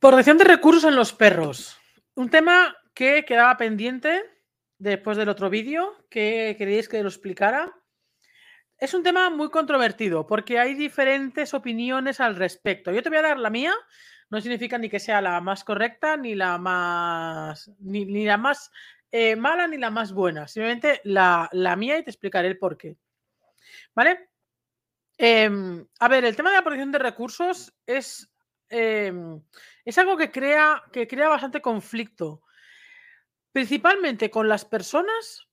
Protección de recursos en los perros. Un tema que quedaba pendiente después del otro vídeo que queréis que lo explicara. Es un tema muy controvertido porque hay diferentes opiniones al respecto. Yo te voy a dar la mía, no significa ni que sea la más correcta, ni la más, ni, la más eh, mala, ni la más buena. Simplemente la, mía y te explicaré el por qué. ¿Vale? Em, a ver, el tema de la protección de recursos es Em, es algo que crea, que crea bastante conflicto, principalmente con las personas,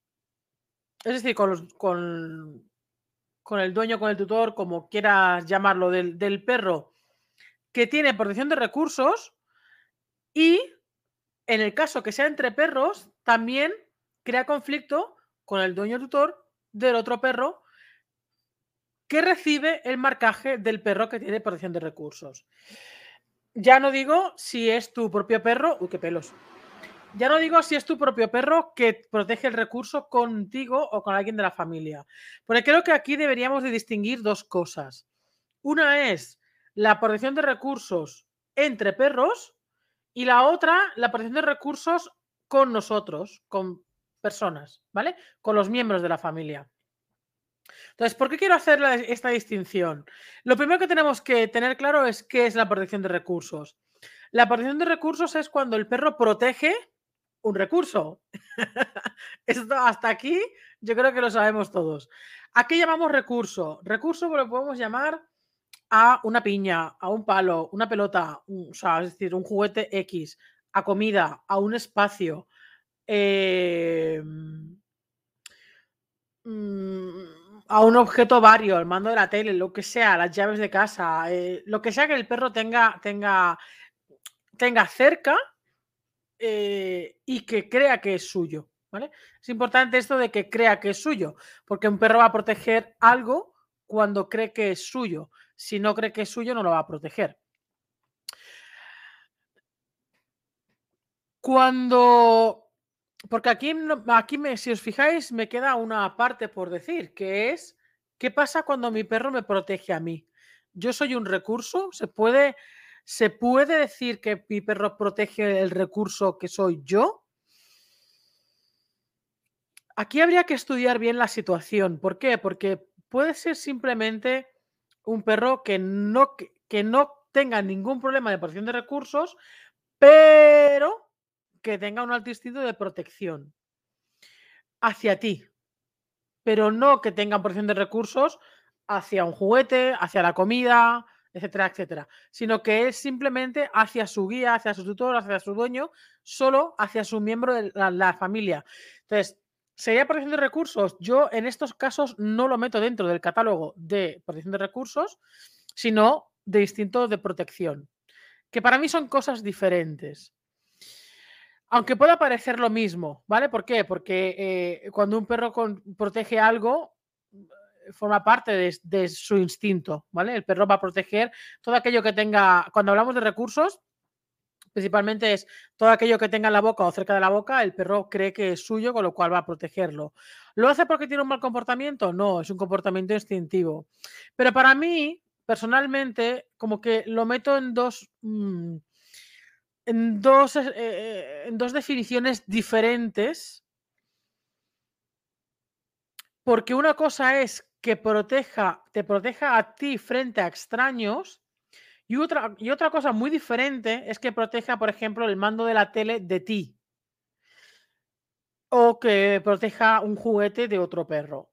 es decir, con, con, con el dueño, con el tutor, como quieras llamarlo, del, del perro que tiene protección de recursos y en el caso que sea entre perros, también crea conflicto con el dueño tutor del otro perro que recibe el marcaje del perro que tiene protección de recursos. Ya no digo si es tu propio perro. Uy, qué pelos. Ya no digo si es tu propio perro que protege el recurso contigo o con alguien de la familia. Porque creo que aquí deberíamos de distinguir dos cosas. Una es la protección de recursos entre perros y la otra, la protección de recursos con nosotros, con personas, ¿vale? Con los miembros de la familia. Entonces, ¿por qué quiero hacer esta distinción? Lo primero que tenemos que tener claro es qué es la protección de recursos. La protección de recursos es cuando el perro protege un recurso. Esto hasta aquí yo creo que lo sabemos todos. ¿A qué llamamos recurso? Recurso lo podemos llamar a una piña, a un palo, una pelota, o sea, es decir, un juguete X, a comida, a un espacio. Eh, mm, a un objeto vario, el mando de la tele, lo que sea, las llaves de casa, eh, lo que sea que el perro tenga, tenga, tenga cerca eh, y que crea que es suyo. ¿vale? Es importante esto de que crea que es suyo, porque un perro va a proteger algo cuando cree que es suyo. Si no cree que es suyo, no lo va a proteger. Cuando porque aquí, aquí me, si os fijáis, me queda una parte por decir, que es, ¿qué pasa cuando mi perro me protege a mí? Yo soy un recurso, ¿se puede, ¿se puede decir que mi perro protege el recurso que soy yo? Aquí habría que estudiar bien la situación. ¿Por qué? Porque puede ser simplemente un perro que no, que no tenga ningún problema de protección de recursos, pero que tenga un alto instinto de protección hacia ti, pero no que tenga protección de recursos hacia un juguete, hacia la comida, etcétera, etcétera, sino que es simplemente hacia su guía, hacia su tutor, hacia su dueño, solo hacia su miembro de la, familia. Entonces, ¿sería protección de recursos? Yo en estos casos no lo meto dentro del catálogo de protección de recursos, sino de instinto de protección, que para mí son cosas diferentes. Aunque pueda parecer lo mismo, ¿vale? ¿Por qué? Porque eh, cuando un perro protege algo, eh, forma parte de, su instinto, ¿vale? El perro va a proteger todo aquello que tenga, cuando hablamos de recursos, principalmente es todo aquello que tenga en la boca o cerca de la boca, el perro cree que es suyo, con lo cual va a protegerlo. ¿Lo hace porque tiene un mal comportamiento? No, es un comportamiento instintivo. Pero para mí, personalmente, como que lo meto en dos... Mm, en dos, eh, eh, en dos definiciones diferentes. Porque una cosa es que proteja, te proteja a ti frente a extraños. Y otra, y otra cosa muy diferente es que proteja, por ejemplo, el mando de la tele de ti. O que proteja un juguete de otro perro.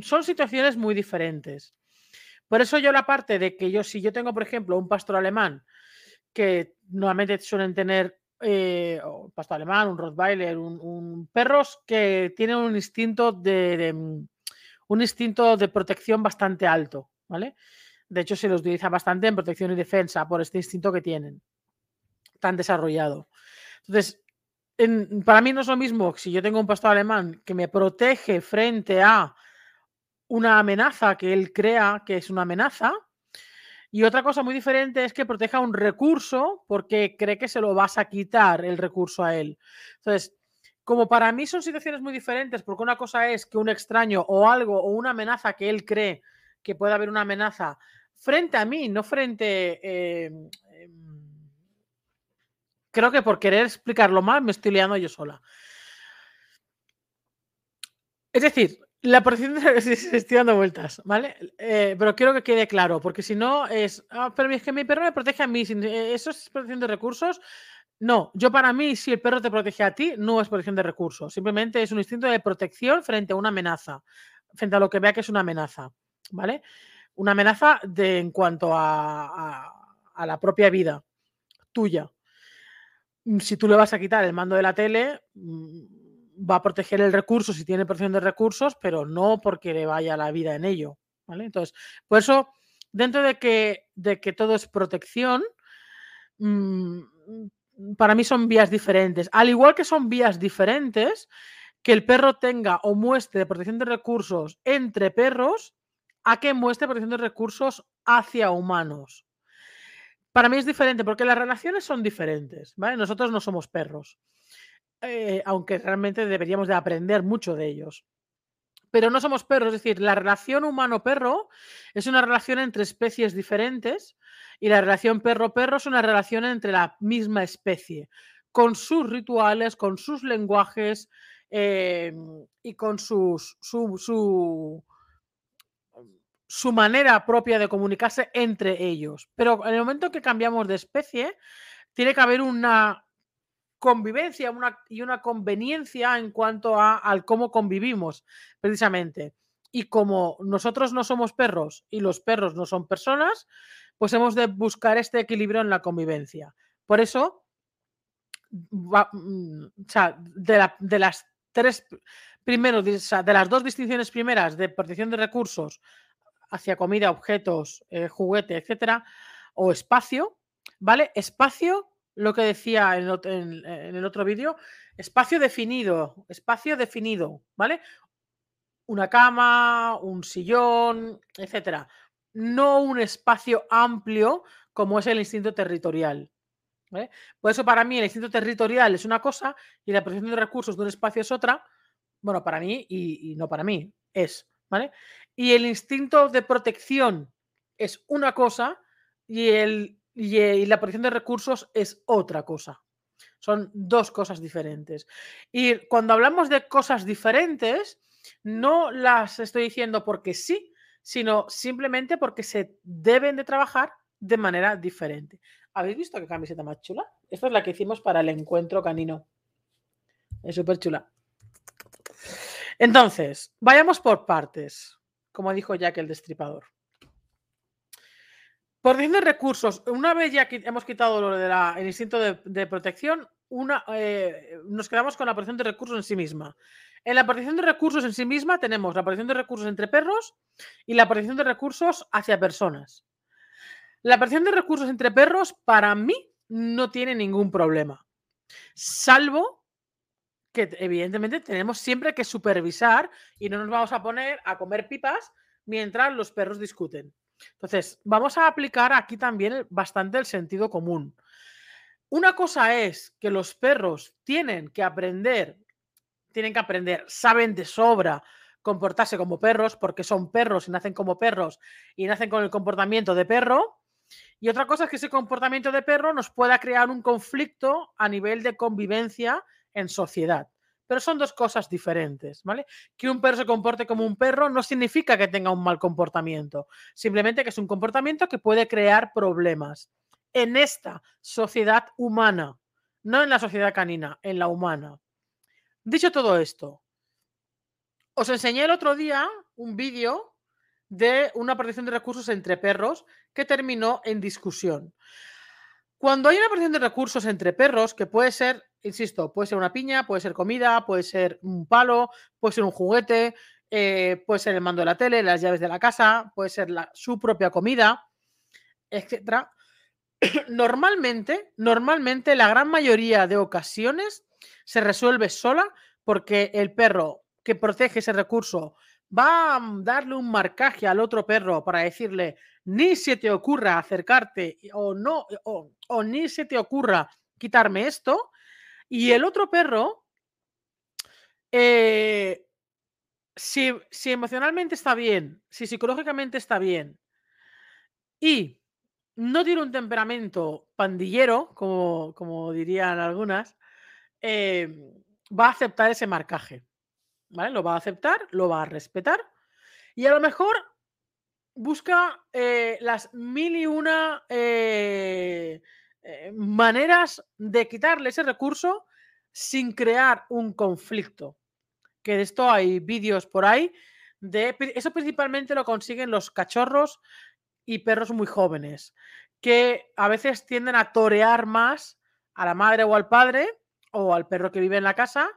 Son situaciones muy diferentes. Por eso yo la parte de que yo, si yo tengo, por ejemplo, un pastor alemán que normalmente suelen tener eh, un pastor alemán, un Rottweiler, un, perros que tienen un instinto de, mm, un instinto de protección bastante alto, ¿vale? De hecho, se los utiliza bastante en protección y defensa por este instinto que tienen tan desarrollado. Entonces, para mí no es lo mismo si yo tengo un pastor alemán que me protege frente a una amenaza que él crea que es una amenaza, y otra cosa muy diferente es que proteja un recurso porque cree que se lo vas a quitar el recurso a él. Entonces, como para mí son situaciones muy diferentes, porque una cosa es que un extraño o algo o una amenaza que él cree que puede haber una amenaza frente a mí, no frente, em, em, creo que por querer explicarlo mal me estoy liando yo sola. Es decir, la protección de estoy dando vueltas, ¿vale? Eh, pero quiero que quede claro, porque si no es, ah, pero es que mi perro me protege a mí, eh, ¿eso es protección de recursos? No, yo para mí, si el perro te protege a ti, no es protección de recursos, simplemente es un instinto de protección frente a una amenaza, frente a lo que vea que es una amenaza, ¿vale? Una amenaza de, en cuanto a, la propia vida tuya. Si tú le vas a quitar el mando de la tele, mm, va a proteger el recurso si tiene protección de recursos, pero no porque le vaya la vida en ello. ¿vale? Entonces, por eso, dentro de que, de que todo es protección, mm, para mí son vías diferentes. Al igual que son vías diferentes, que el perro tenga o muestre protección de recursos entre perros, a que muestre protección de recursos hacia humanos. Para mí es diferente porque las relaciones son diferentes, ¿vale? Nosotros no somos perros, eh, aunque realmente deberíamos de aprender mucho de ellos. Pero no somos perros, es decir, la relación humano-perro es una relación entre especies diferentes y la relación perro-perro es una relación entre la misma especie, con sus rituales, con sus lenguajes eh, y con sus, su su manera propia de comunicarse entre ellos. Pero en el momento que cambiamos de especie, tiene que haber una convivencia y una conveniencia en cuanto a al cómo convivimos, precisamente. Y como nosotros no somos perros y los perros no son personas, pues hemos de buscar este equilibrio en la convivencia. Por eso, mm, de, de las tres primeros, de las dos distinciones primeras de protección de recursos hacia comida, objetos, eh, juguete, etcétera, o espacio, ¿vale? Espacio, lo que decía en, el otro vídeo, espacio definido, espacio definido, ¿vale? Una cama, un sillón, etcétera. No un espacio amplio como es el instinto territorial. Por eso para mí el instinto territorial es una cosa y la protección de recursos de un espacio es otra. Bueno, para mí y no para mí, es. Y el instinto de protección es una cosa y, el, y, la protección de recursos es otra cosa. Son dos cosas diferentes. Y cuando hablamos de cosas diferentes, no las estoy diciendo porque sí, sino simplemente porque se deben de trabajar de manera diferente. ¿Habéis visto qué camiseta más chula? Esta es la que hicimos para el encuentro canino. Es súper chula. Entonces, vayamos por partes, como dijo Jack el Destripador. Protección de recursos. Una vez ya hemos quitado lo del instinto de, protección, una, eh, nos quedamos con la protección de recursos en sí misma. En la protección de recursos en sí misma tenemos la protección de recursos entre perros y la protección de recursos hacia personas. La protección de recursos entre perros, para mí, no tiene ningún problema. Salvo que evidentemente tenemos siempre que supervisar y no nos vamos a poner a comer pipas mientras los perros discuten. Entonces, vamos a aplicar aquí también bastante el sentido común. Una cosa es que los perros tienen que aprender, tienen que aprender, saben de sobra comportarse como perros porque son perros y nacen como perros y nacen con el comportamiento de perro. Y otra cosa es que ese comportamiento de perro nos pueda crear un conflicto a nivel de convivencia en sociedad. Pero son dos cosas diferentes, ¿vale? Que un perro se comporte como un perro no significa que tenga un mal comportamiento, simplemente que es un comportamiento que puede crear problemas en esta sociedad humana, no en la sociedad canina, en la humana. Dicho todo esto, os enseñé el otro día un vídeo de una protección de recursos entre perros que terminó en discusión. Cuando hay una protección de recursos entre perros, que puede ser, insisto, puede ser una piña, puede ser comida, puede ser un palo, puede ser un juguete, eh, puede ser el mando de la tele, las llaves de la casa, puede ser su propia comida, etc. Normalmente, normalmente, la gran mayoría de ocasiones se resuelve sola porque el perro que protege ese recurso va a darle un marcaje al otro perro para decirle ni se te ocurra acercarte o no, o, ni se te ocurra quitarme esto. Y el otro perro, eh, si, si emocionalmente está bien, si psicológicamente está bien y no tiene un temperamento pandillero, como, como dirían algunas, eh, va a aceptar ese marcaje. ¿Vale? Lo va a aceptar, lo va a respetar y a lo mejor busca eh, las mil y una eh, maneras de quitarle ese recurso sin crear un conflicto. Que de esto hay vídeos por ahí. De, eso principalmente lo consiguen los cachorros y perros muy jóvenes, que a veces tienden a torear más a la madre o al padre o al perro que vive en la casa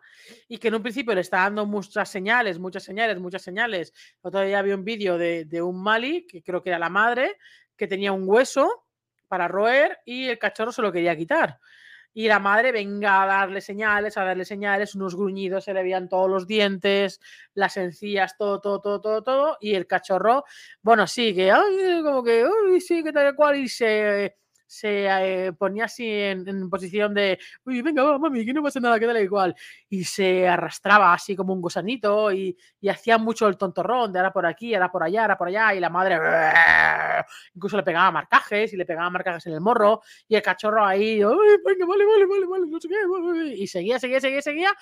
y que en un principio le está dando muchas señales, muchas señales, muchas señales. Otro día había un vídeo de, de un Mali, que creo que era la madre, que tenía un hueso para roer y el cachorro se lo quería quitar y la madre venga a darle señales, a darle señales, unos gruñidos, se le veían todos los dientes, las encías, todo, todo, todo, todo, todo, y el cachorro, bueno, sí, que, como que, uy, sí, que tal cual, y se se eh, ponía así en, posición de, venga, va, mami, que no pasa nada, que igual. Y se arrastraba así como un gusanito y, hacía mucho el tontorrón de ahora por aquí, ahora por allá, ahora por allá. Y la madre incluso le pegaba marcajes y le pegaba marcajes en el morro. Y el cachorro ahí, venga, vale, vale, vale, vale, no sé qué. Y seguía, seguía, seguía, seguía,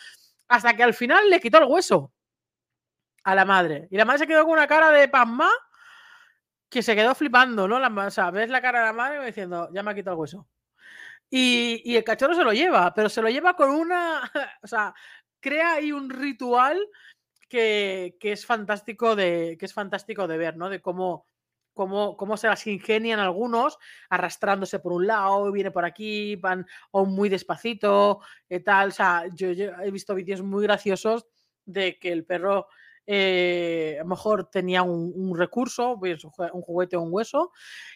hasta que al final le quitó el hueso a la madre. Y la madre se quedó con una cara de pasma que se quedó flipando, ¿no? La, o sea, ves la cara de la madre diciendo, ya me ha quitado el hueso. Y, el cachorro se lo lleva, pero se lo lleva con una. O sea, crea ahí un ritual que, es fantástico de. que es fantástico de ver, ¿no? De cómo. Cómo, cómo se las ingenian algunos arrastrándose por un lado, viene por aquí, van o muy despacito, y tal. O sea, yo he visto vídeos muy graciosos de que el perro eh, a lo mejor tenía un, recurso, pues, un juguete o un hueso,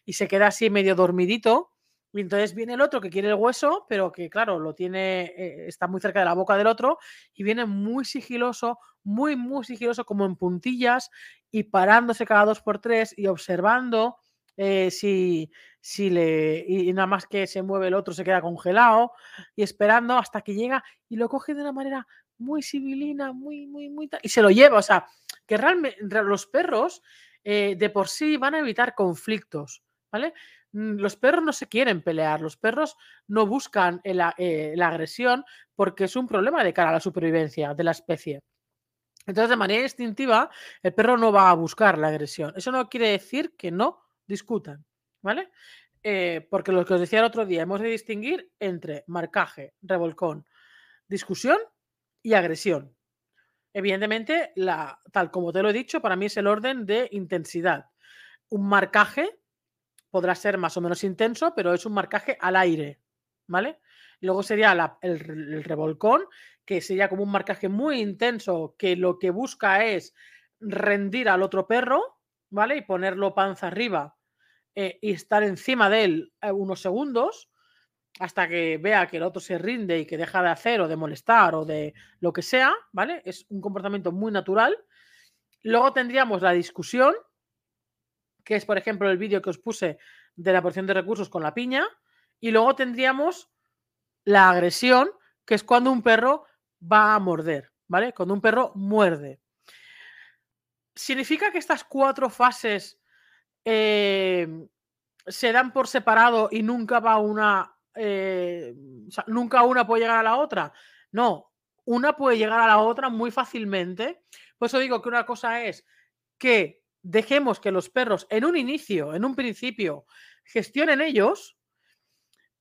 y se queda así medio dormidito. Y entonces viene el otro que quiere el hueso, pero que claro, lo tiene, eh, está muy cerca de la boca del otro, y viene muy sigiloso, muy, muy sigiloso, como en puntillas, y parándose cada dos por tres y observando eh, si, si le. Y, nada más que se mueve el otro, se queda congelado, y esperando hasta que llega y lo coge de una manera muy civilina, muy, muy, muy... Y se lo lleva, o sea, que realmente los perros eh, de por sí van a evitar conflictos, ¿vale? Mm, los perros no se quieren pelear, los perros no buscan eh, la, agresión porque es un problema de cara a la supervivencia de la especie. Entonces, de manera instintiva, el perro no va a buscar la agresión. Eso no quiere decir que no discutan, ¿vale? Eh, porque lo que os decía el otro día, hemos de distinguir entre marcaje, revolcón, discusión y agresión. Evidentemente, la, tal como te lo he dicho, para mí es el orden de intensidad. Un marcaje podrá ser más o menos intenso, pero es un marcaje al aire, ¿vale? Luego sería el, revolcón, que sería como un marcaje muy intenso, que lo que busca es rendir al otro perro, ¿vale? Y ponerlo panza arriba eh, y estar encima de él eh, unos segundos hasta que vea que el otro se rinde y que deja de hacer o de molestar o de lo que sea, ¿vale? Es un comportamiento muy natural. Luego tendríamos la discusión, que es, por ejemplo, el vídeo que os puse de la porción de recursos con la piña. Y luego tendríamos la agresión, que es cuando un perro va a morder, ¿vale? Cuando un perro muerde. ¿Significa que estas cuatro fases eh, se dan por separado y nunca va una eh, nunca una puede llegar a la otra. No, una puede llegar a la otra muy fácilmente. Por eso digo que una cosa es que dejemos que los perros en un inicio, en un principio, gestionen ellos,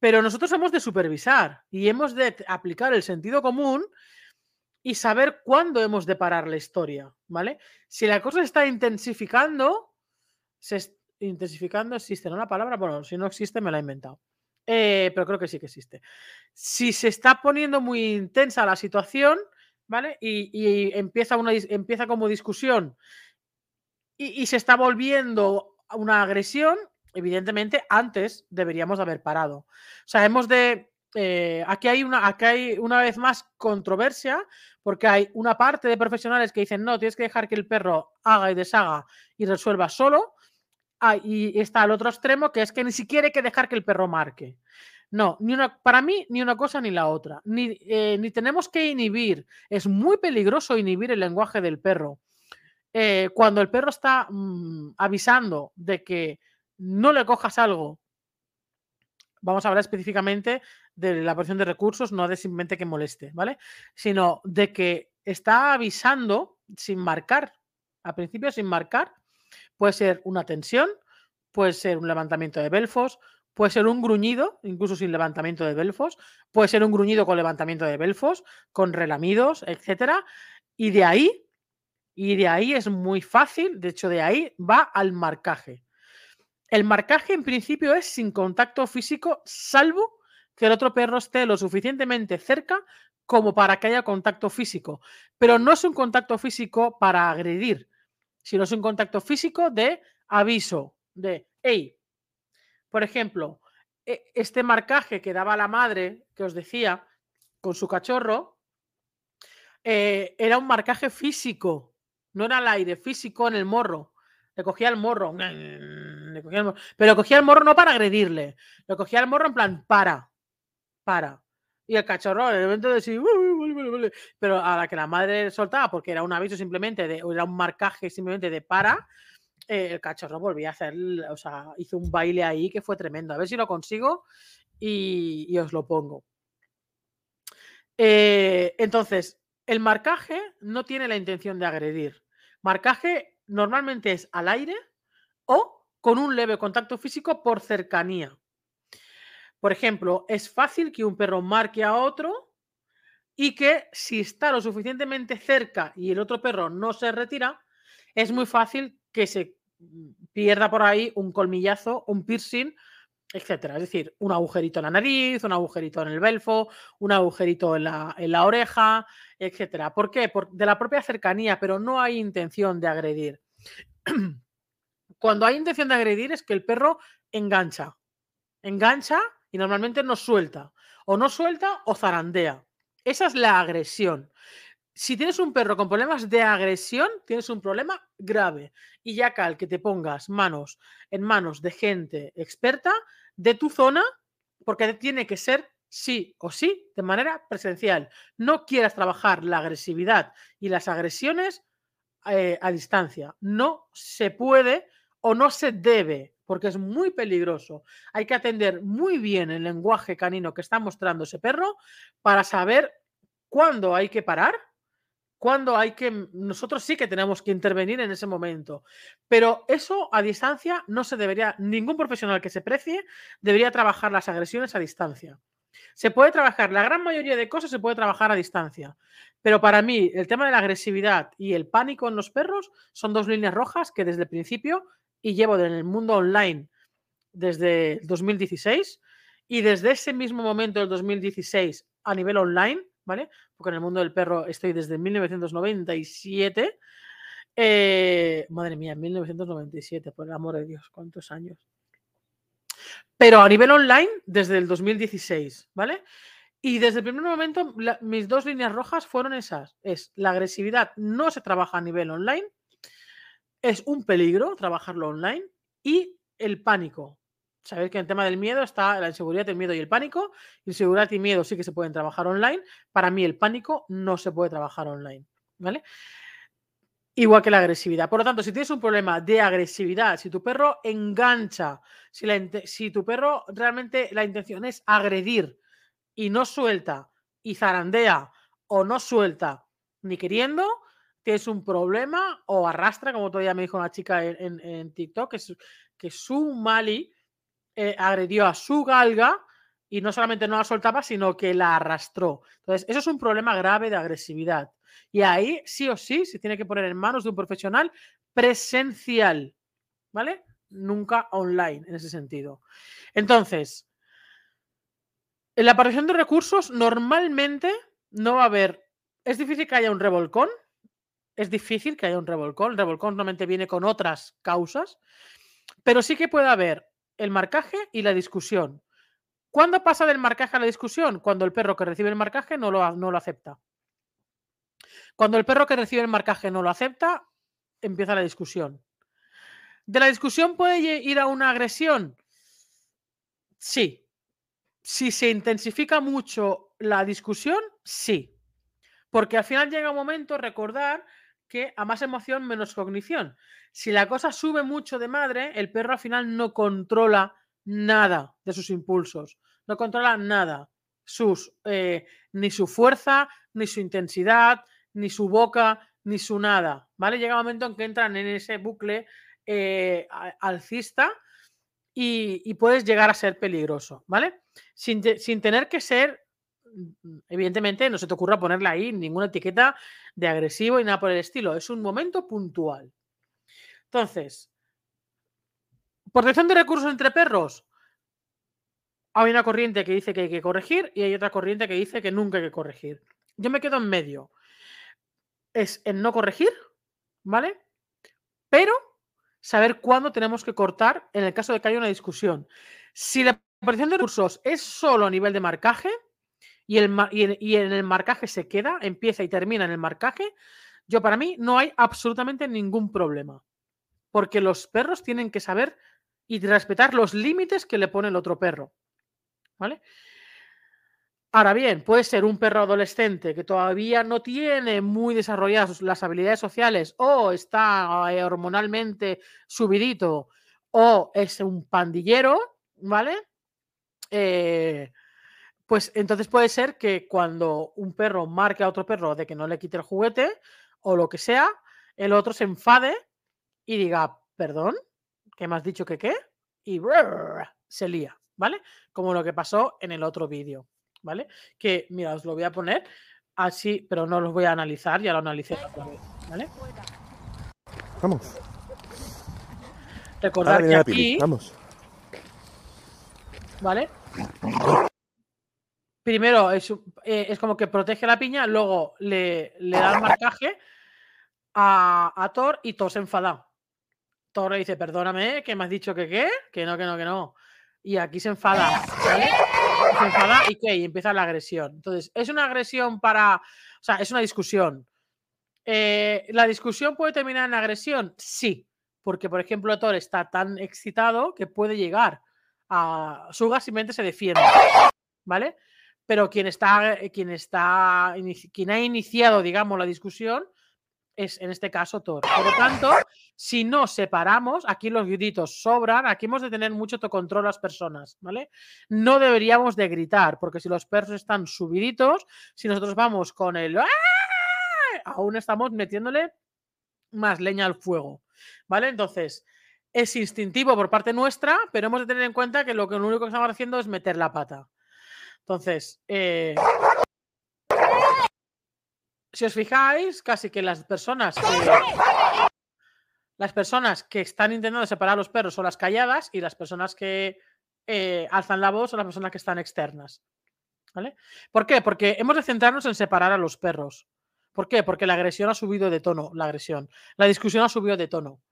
pero nosotros hemos de supervisar y hemos de aplicar el sentido común y saber cuándo hemos de parar la historia, ¿vale? Si la cosa está intensificando, se intensificando existe, ¿no? La palabra, bueno, si no existe me la he inventado. Eh, pero creo que sí que existe. Si se está poniendo muy intensa la situación, ¿vale? Y, empieza, una, empieza como discusión y, se está volviendo una agresión, evidentemente antes deberíamos haber parado. O sea, hemos de... Eh, aquí, hay una, aquí hay una vez más controversia porque hay una parte de profesionales que dicen no, tienes que dejar que el perro haga y deshaga y resuelva solo Ah, y está al otro extremo, que es que ni siquiera hay que dejar que el perro marque. No, ni una, para mí ni una cosa ni la otra. Ni, eh, ni tenemos que inhibir. Es muy peligroso inhibir el lenguaje del perro. Eh, cuando el perro está mm, avisando de que no le cojas algo vamos a hablar específicamente de la porción de recursos, no de simplemente que moleste, ¿vale? Sino de que está avisando sin marcar, a principio sin marcar, puede ser una tensión, puede ser un levantamiento de belfos, puede ser un gruñido, incluso sin levantamiento de belfos, puede ser un gruñido con levantamiento de belfos, con relamidos, etcétera, y de ahí, y de ahí es muy fácil, de hecho de ahí va al marcaje. El marcaje en principio es sin contacto físico, salvo que el otro perro esté lo suficientemente cerca como para que haya contacto físico. Pero no es un contacto físico para agredir, sino es un contacto físico de aviso, de, hey, por ejemplo, e, este marcaje que daba la madre, que os decía, con su cachorro, eh, era un marcaje físico, no era al aire, físico en el morro. Le cogía el morro, pero cogía el morro no para agredirle, le cogía el morro en plan, para, para. Y el cachorro, en el momento de decir, pero a la que la madre soltaba, porque era un aviso simplemente, de, era un marcaje simplemente de para, eh, el cachorro volvía a hacer, o sea, hizo un baile ahí que fue tremendo. A ver si lo consigo y, os lo pongo. Eh, entonces, el marcaje no tiene la intención de agredir. Marcaje normalmente es al aire o con un leve contacto físico por cercanía. Por ejemplo, es fácil que un perro marque a otro y que si está lo suficientemente cerca y el otro perro no se retira, es muy fácil que se pierda por ahí un colmillazo, un piercing, etcétera. Es decir, un agujerito en la nariz, un agujerito en el belfo, un agujerito en la, oreja, etcétera. ¿Por qué? Por, de la propia cercanía, pero no hay intención de agredir. Cuando hay intención de agredir es que el perro engancha. Engancha y normalmente no suelta. O no suelta o zarandea. Esa es la agresión si tienes un perro con problemas de agresión, tienes un problema grave. Y ya cal que te pongas manos en manos de gente experta de tu zona, porque tiene que ser sí o sí de manera presencial. No quieras trabajar la agresividad y las agresiones eh, a distancia. No se puede o no se debe, porque es muy peligroso. Hay que atender muy bien el lenguaje canino que está mostrando ese perro para saber cuándo hay que parar cuando hay que, nosotros sí que tenemos que intervenir en ese momento. Pero eso a distancia no se debería, ningún profesional que se precie debería trabajar las agresiones a distancia. Se puede trabajar, la gran mayoría de cosas se puede trabajar a distancia. Pero para mí, el tema de la agresividad y el pánico en los perros son dos líneas rojas que desde el principio, y llevo en el mundo online desde 2016, y desde ese mismo momento del 2016 a nivel online, ¿vale? Porque en el mundo del perro estoy desde 1997. Eh, madre mía, 1997, por el amor de Dios, cuántos años. Pero a nivel online, desde el 2016, ¿vale? Y desde el primer momento, mis dos líneas rojas fueron esas. Es la agresividad no se trabaja a nivel online, es un peligro trabajarlo online y el pánico. Sabéis que en el tema del miedo está la inseguridad, el miedo y el pánico. Inseguridad y miedo sí que se pueden trabajar online. Para mí el pánico no se puede trabajar online. ¿Vale? Igual que la agresividad. Por lo tanto, si tienes un problema de agresividad, si tu perro engancha, si, si tu perro realmente la intención es agredir y no suelta y zarandea o no suelta ni queriendo, tienes un problema o arrastra, como todavía me dijo una chica en, TikTok, que, que su Mali eh, agredió a su galga y no solamente no la soltaba, sino que la arrastró. Entonces, eso es un problema grave de agresividad. Y ahí sí o sí se tiene que poner en manos de un profesional presencial, ¿vale? Nunca online en ese sentido. Entonces, en la aparición de recursos normalmente no va a haber, es difícil que haya un revolcón, es difícil que haya un revolcón, el revolcón normalmente viene con otras causas, pero sí que puede haber el marcaje y la discusión. ¿Cuándo pasa del marcaje a la discusión? Cuando el perro que recibe el marcaje no lo, no lo acepta. Cuando el perro que recibe el marcaje no lo acepta, empieza la discusión. ¿De la discusión puede ir a una agresión? Sí. Si se intensifica mucho la discusión, sí. Porque al final llega un momento, recordar que a más emoción, menos cognición. Si la cosa sube mucho de madre, el perro al final no controla nada de sus impulsos, no controla nada, sus, eh, ni su fuerza, ni su intensidad, ni su boca, ni su nada, ¿vale? Llega un momento en que entran en ese bucle eh, alcista y, puedes llegar a ser peligroso, ¿vale? Sin, sin, tener que ser, evidentemente, no se te ocurra ponerle ahí ninguna etiqueta de agresivo y nada por el estilo, es un momento puntual. Entonces, protección de recursos entre perros. Hay una corriente que dice que hay que corregir y hay otra corriente que dice que nunca hay que corregir. Yo me quedo en medio es en no corregir, ¿vale? Pero saber cuándo tenemos que cortar en el caso de que haya una discusión. Si la aparición de recursos es solo a nivel de marcaje y, en, el marcaje se queda, empieza y termina en el marcaje, yo para mí no hay absolutamente ningún problema. Porque los perros tienen que saber y respetar los límites que le pone el otro perro. ¿Vale? Ahora bien, puede ser un perro adolescente que todavía no tiene muy desarrolladas las habilidades sociales o está eh, hormonalmente subidito o es un pandillero, ¿vale? Eh, pues entonces puede ser que cuando un perro marque a otro perro de que no le quite el juguete o lo que sea, el otro se enfade y diga, perdón, ¿qué me has dicho que qué? Y se lía, ¿vale? Como lo que pasó en el otro vídeo. ¿vale? Que, mira, os lo voy a poner así, pero no los voy a analizar, ya lo analicé otra vez, ¿vale? Vamos. Recordar que aquí... Vamos. ¿Vale? Primero es, eh, es, como que protege la piña, luego le, le da el marcaje a, Thor y Thor se enfada. Thor le dice, perdóname, que me has dicho que qué, que no, que no, que no. Y aquí se enfada, se enfada y que empieza la agresión. Entonces, ¿es una agresión para. O sea, es una discusión. Eh, ¿La discusión puede terminar en agresión? Sí, porque, por ejemplo, Thor está tan excitado que puede llegar a. Suga simplemente se defiende, ¿vale? Pero quien está, quien está, quien ha iniciado, digamos, la discusión es en este caso Thor. Por lo tanto, si no separamos, aquí los gritos sobran, aquí hemos de tener mucho control las personas, ¿vale? No deberíamos de gritar, porque si los perros están subiditos, si nosotros vamos con el aún estamos metiéndole más leña al fuego, ¿vale? Entonces, es instintivo por parte nuestra, pero hemos de tener en cuenta que lo, que, lo único que estamos haciendo es meter la pata. Entonces, eh, si os fijáis, casi que las personas que, las personas que están intentando separar a los perros son las calladas y las personas que eh, alzan la voz son las personas que están externas. ¿Vale? ¿Por qué? Porque hemos de centrarnos en separar a los perros. ¿Por qué? Porque la agresión ha subido de tono, la agresión. La discusión ha subido de tono.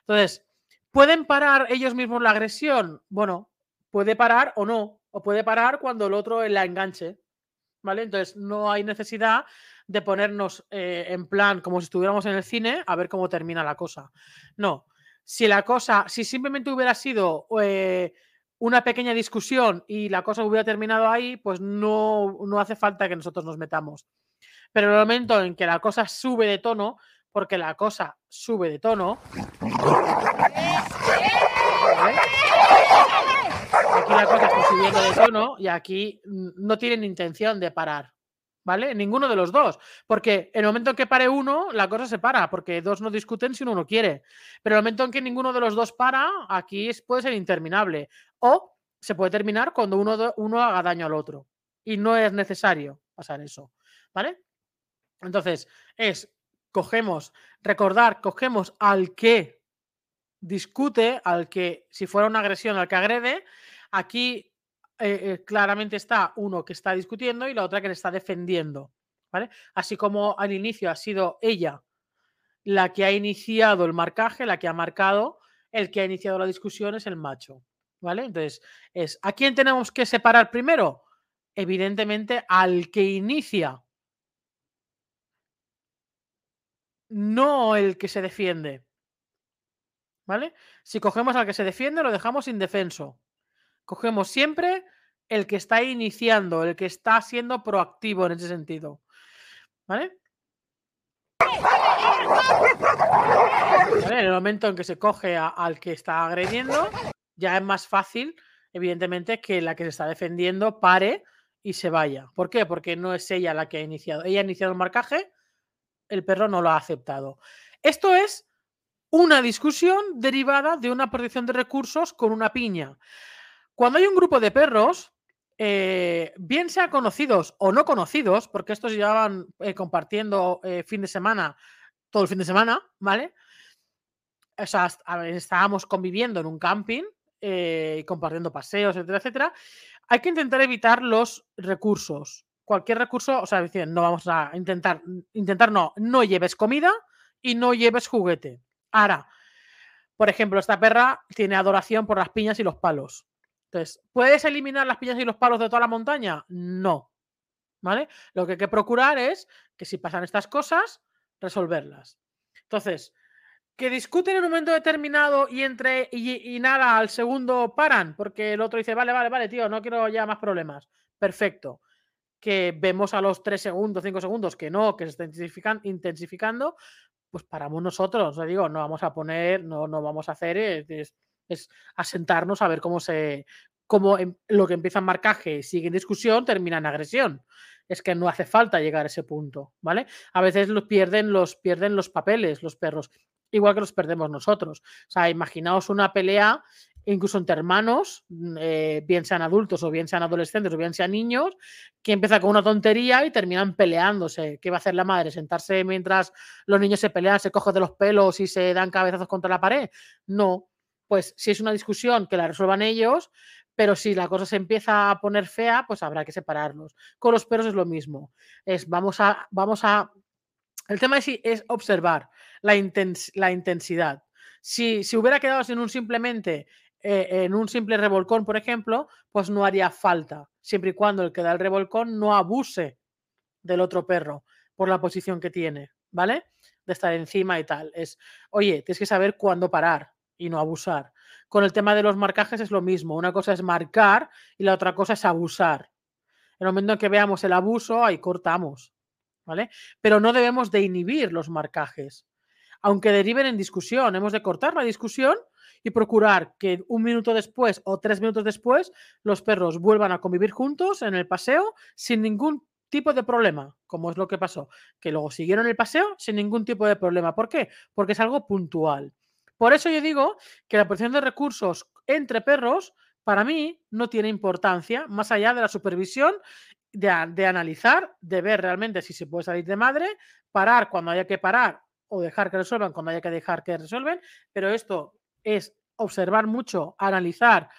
Entonces, ¿pueden parar ellos mismos la agresión? Bueno, puede parar o no. O puede parar cuando el otro la enganche. ¿Vale? Entonces, no hay necesidad de ponernos eh, en plan como si estuviéramos en el cine a ver cómo termina la cosa. No, si la cosa, si simplemente hubiera sido eh, una pequeña discusión y la cosa hubiera terminado ahí, pues no, no hace falta que nosotros nos metamos. Pero en el momento en que la cosa sube de tono, porque la cosa sube de tono, aquí la cosa está subiendo de tono y aquí no tienen intención de parar. ¿Vale? Ninguno de los dos. Porque en el momento en que pare uno, la cosa se para, porque dos no discuten si uno no quiere. Pero en el momento en que ninguno de los dos para, aquí puede ser interminable. O se puede terminar cuando uno, uno haga daño al otro. Y no es necesario pasar eso. ¿Vale? Entonces, es, cogemos, recordar, cogemos al que discute, al que, si fuera una agresión, al que agrede, aquí eh, eh, claramente está uno que está discutiendo y la otra que le está defendiendo. ¿vale? Así como al inicio ha sido ella la que ha iniciado el marcaje, la que ha marcado, el que ha iniciado la discusión es el macho. ¿Vale? Entonces, es ¿a quién tenemos que separar primero? Evidentemente al que inicia. No el que se defiende. ¿Vale? Si cogemos al que se defiende, lo dejamos indefenso. Cogemos siempre el que está iniciando, el que está siendo proactivo en ese sentido. ¿Vale? En el momento en que se coge al que está agrediendo, ya es más fácil evidentemente, que la que se está defendiendo pare y se vaya. ¿Por qué? Porque no es ella la que ha iniciado. Ella ha iniciado el marcaje, el perro no lo ha aceptado. Esto es una discusión derivada de una protección de recursos con una piña. Cuando hay un grupo de perros, eh, bien sea conocidos o no conocidos, porque estos llevaban eh, compartiendo eh, fin de semana, todo el fin de semana, ¿vale? O sea, estábamos conviviendo en un camping, compartiendo paseos, etcétera, etcétera. Hay que intentar evitar los recursos. Cualquier recurso, o sea, no vamos a intentar, intentar no, no lleves comida y no lleves juguete. Ahora, por ejemplo, esta perra tiene adoración por las piñas y los palos. Entonces, ¿puedes eliminar las piñas y los palos de toda la montaña? No. ¿Vale? Lo que hay que procurar es que si pasan estas cosas, resolverlas. Entonces, que discuten en un momento determinado y entre y, nada al segundo paran, porque el otro dice, vale, vale, vale, tío, no quiero ya más problemas. Perfecto. Que vemos a los tres segundos, cinco segundos que no, que se está intensificando, pues paramos nosotros. O digo, no vamos a poner, no, no vamos a hacer. Es, es asentarnos a ver cómo se cómo em, lo que empieza en marcaje sigue en discusión, termina en agresión. Es que no hace falta llegar a ese punto, ¿vale? A veces los pierden, los pierden los papeles, los perros, igual que los perdemos nosotros. O sea, imaginaos una pelea incluso entre hermanos, mm, eh, bien sean adultos o bien sean adolescentes o bien sean niños, que empieza con una tontería y terminan peleándose. ¿Qué va a hacer la madre? ¿Sentarse mientras los niños se pelean, se cogen de los pelos y se dan cabezazos contra la pared? No, pues si es una discusión que la resuelvan ellos, pero si la cosa se empieza a poner fea, pues habrá que separarlos. Con los perros es lo mismo. Es vamos a, vamos a. El tema es, es observar la, la intensidad. Si, si, hubiera quedado sin un simplemente eh, en un simple revolcón, por ejemplo, pues no haría falta, siempre y cuando el que da el revolcón no abuse del otro perro por la posición que tiene, ¿vale? De estar encima y tal. Es, oye, tienes que saber cuándo parar y no abusar. Con el tema de los marcajes es lo mismo. Una cosa es marcar y la otra cosa es abusar. En el momento en que veamos el abuso, ahí cortamos. ¿Vale? Pero no debemos de inhibir los marcajes. Aunque deriven en discusión, hemos de cortar la discusión y procurar que un minuto después o tres minutos después los perros vuelvan a convivir juntos en el paseo sin ningún tipo de problema, como es lo que pasó, que luego siguieron el paseo sin ningún tipo de problema. ¿Por qué? Porque es algo puntual. Por eso yo digo que la protección de recursos entre perros, para mí, no tiene importancia, más allá de la supervisión, de, analizar, de ver realmente si se puede salir de madre, parar cuando haya que parar o dejar que resuelvan cuando haya que dejar que resuelven, pero esto es observar mucho, analizar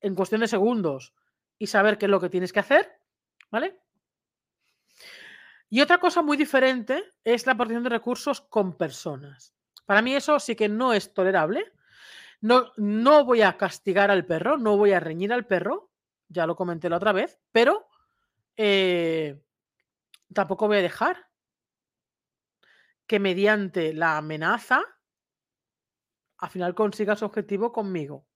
en cuestión de segundos y saber qué es lo que tienes que hacer, ¿vale? Y otra cosa muy diferente es la protección de recursos con personas. Para mí eso sí que no es tolerable. No, no voy a castigar al perro, no voy a reñir al perro, ya lo comenté la otra vez, pero eh, tampoco voy a dejar que mediante la amenaza al final consiga su objetivo conmigo.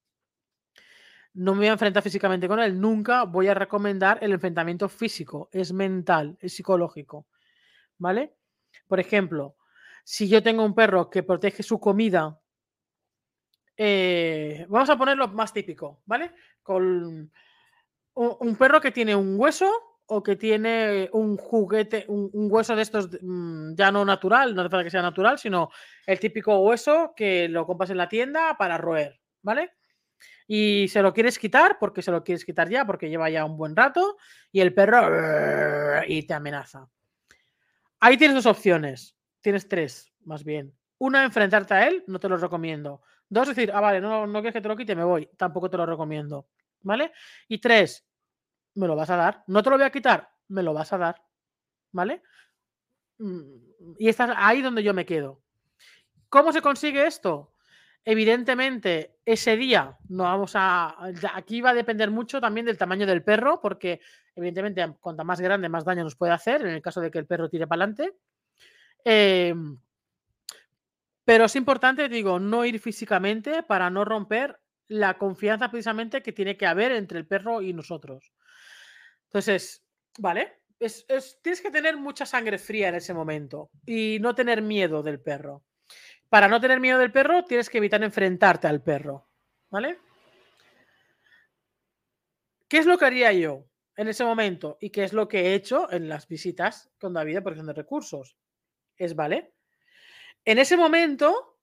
No me voy a enfrentar físicamente con él, nunca voy a recomendar el enfrentamiento físico, es mental, es psicológico. ¿Vale? Por ejemplo, si yo tengo un perro que protege su comida, eh, vamos a ponerlo más típico, ¿vale? Con un, perro que tiene un hueso o que tiene un juguete, un, hueso de estos mm, ya no natural, no hace falta que sea natural, sino el típico hueso que lo compras en la tienda para roer, ¿vale? Y se lo quieres quitar porque se lo quieres quitar ya, porque lleva ya un buen rato y el perro y te amenaza. Ahí tienes dos opciones tienes tres, más bien. Una, enfrentarte a él, no te lo recomiendo. Dos, decir, ah, vale, no, no quieres que te lo quite, me voy. Tampoco te lo recomiendo. ¿Vale? Y tres, me lo vas a dar. No te lo voy a quitar, me lo vas a dar. ¿Vale? Mm, y estás ahí donde yo me quedo. ¿Cómo se consigue esto? Evidentemente, ese día no vamos a. Aquí va a depender mucho también del tamaño del perro, porque evidentemente, cuanto más grande, más daño nos puede hacer, en el caso de que el perro tire para adelante. Em, pero es importante, digo, no ir físicamente para no romper la confianza precisamente que tiene que haber entre el perro y nosotros. Entonces, ¿vale? Es, tienes que tener mucha sangre fría en ese momento y no tener miedo del perro. Para no tener miedo del perro, tienes que evitar enfrentarte al perro. ¿Vale? ¿Qué es lo que haría yo en ese momento? Y qué es lo que he hecho en las visitas con David de protección de recursos. Es, ¿vale? En ese momento,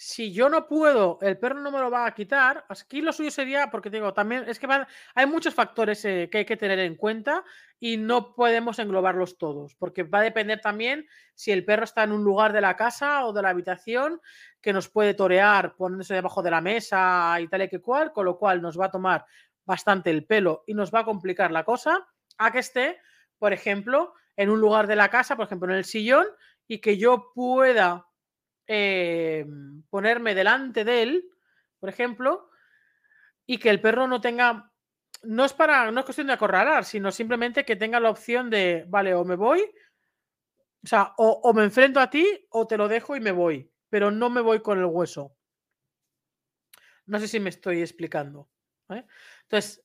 si yo no puedo, el perro no me lo va a quitar. Aquí lo suyo sería, porque digo, también es que hay muchos factores eh, que hay que tener en cuenta y no podemos englobarlos todos, porque va a depender también si el perro está en un lugar de la casa o de la habitación que nos puede torear poniéndose debajo de la mesa y tal y que cual, con lo cual nos va a tomar bastante el pelo y nos va a complicar la cosa, a que esté, por ejemplo, en un lugar de la casa, por ejemplo, en el sillón, y que yo pueda eh, ponerme delante de él, por ejemplo, y que el perro no tenga, no es para, no es cuestión de acorralar, sino simplemente que tenga la opción de, vale, o me voy, o sea, o, me enfrento a ti o te lo dejo y me voy, pero no me voy con el hueso. No sé si me estoy explicando. Entonces,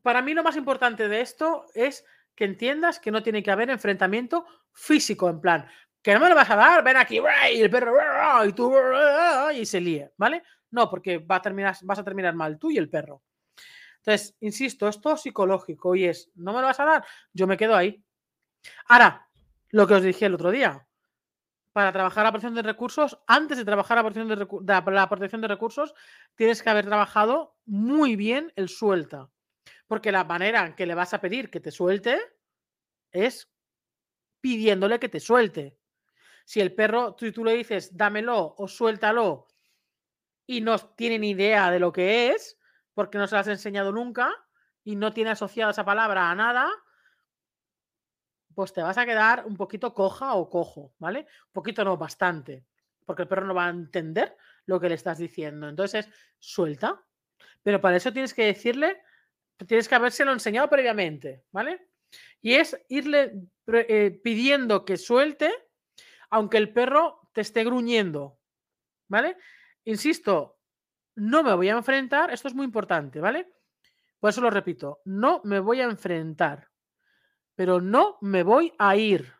para mí lo más importante de esto es que entiendas que no tiene que haber enfrentamiento físico, en plan, que no me lo vas a dar, ven aquí, y el perro, y tú, y se líe, ¿vale? No, porque a terminar, vas a terminar mal tú y el perro. Entonces, insisto, es psicológico y es, no me lo vas a dar, yo me quedo ahí. Ahora, lo que os dije el otro día, para trabajar la protección de recursos, antes de trabajar la protección de, la protección de recursos, tienes que haber trabajado muy bien el suelta. Porque la manera en que le vas a pedir que te suelte es pidiéndole que te suelte. Si el perro, tú, le dices, dámelo o suéltalo y no tiene ni idea de lo que es, porque no se lo has enseñado nunca y no tiene asociado esa palabra a nada, pues te vas a quedar un poquito coja o cojo, ¿vale? Un poquito no, bastante, porque el perro no va a entender lo que le estás diciendo. Entonces, suelta. Pero para eso tienes que decirle, tienes que habérselo enseñado previamente, ¿vale? Y es irle eh, pidiendo que suelte aunque el perro te esté gruñendo, ¿vale? Insisto, no me voy a enfrentar, esto es muy importante, ¿vale? Por eso lo repito, no me voy a enfrentar, pero no me voy a ir.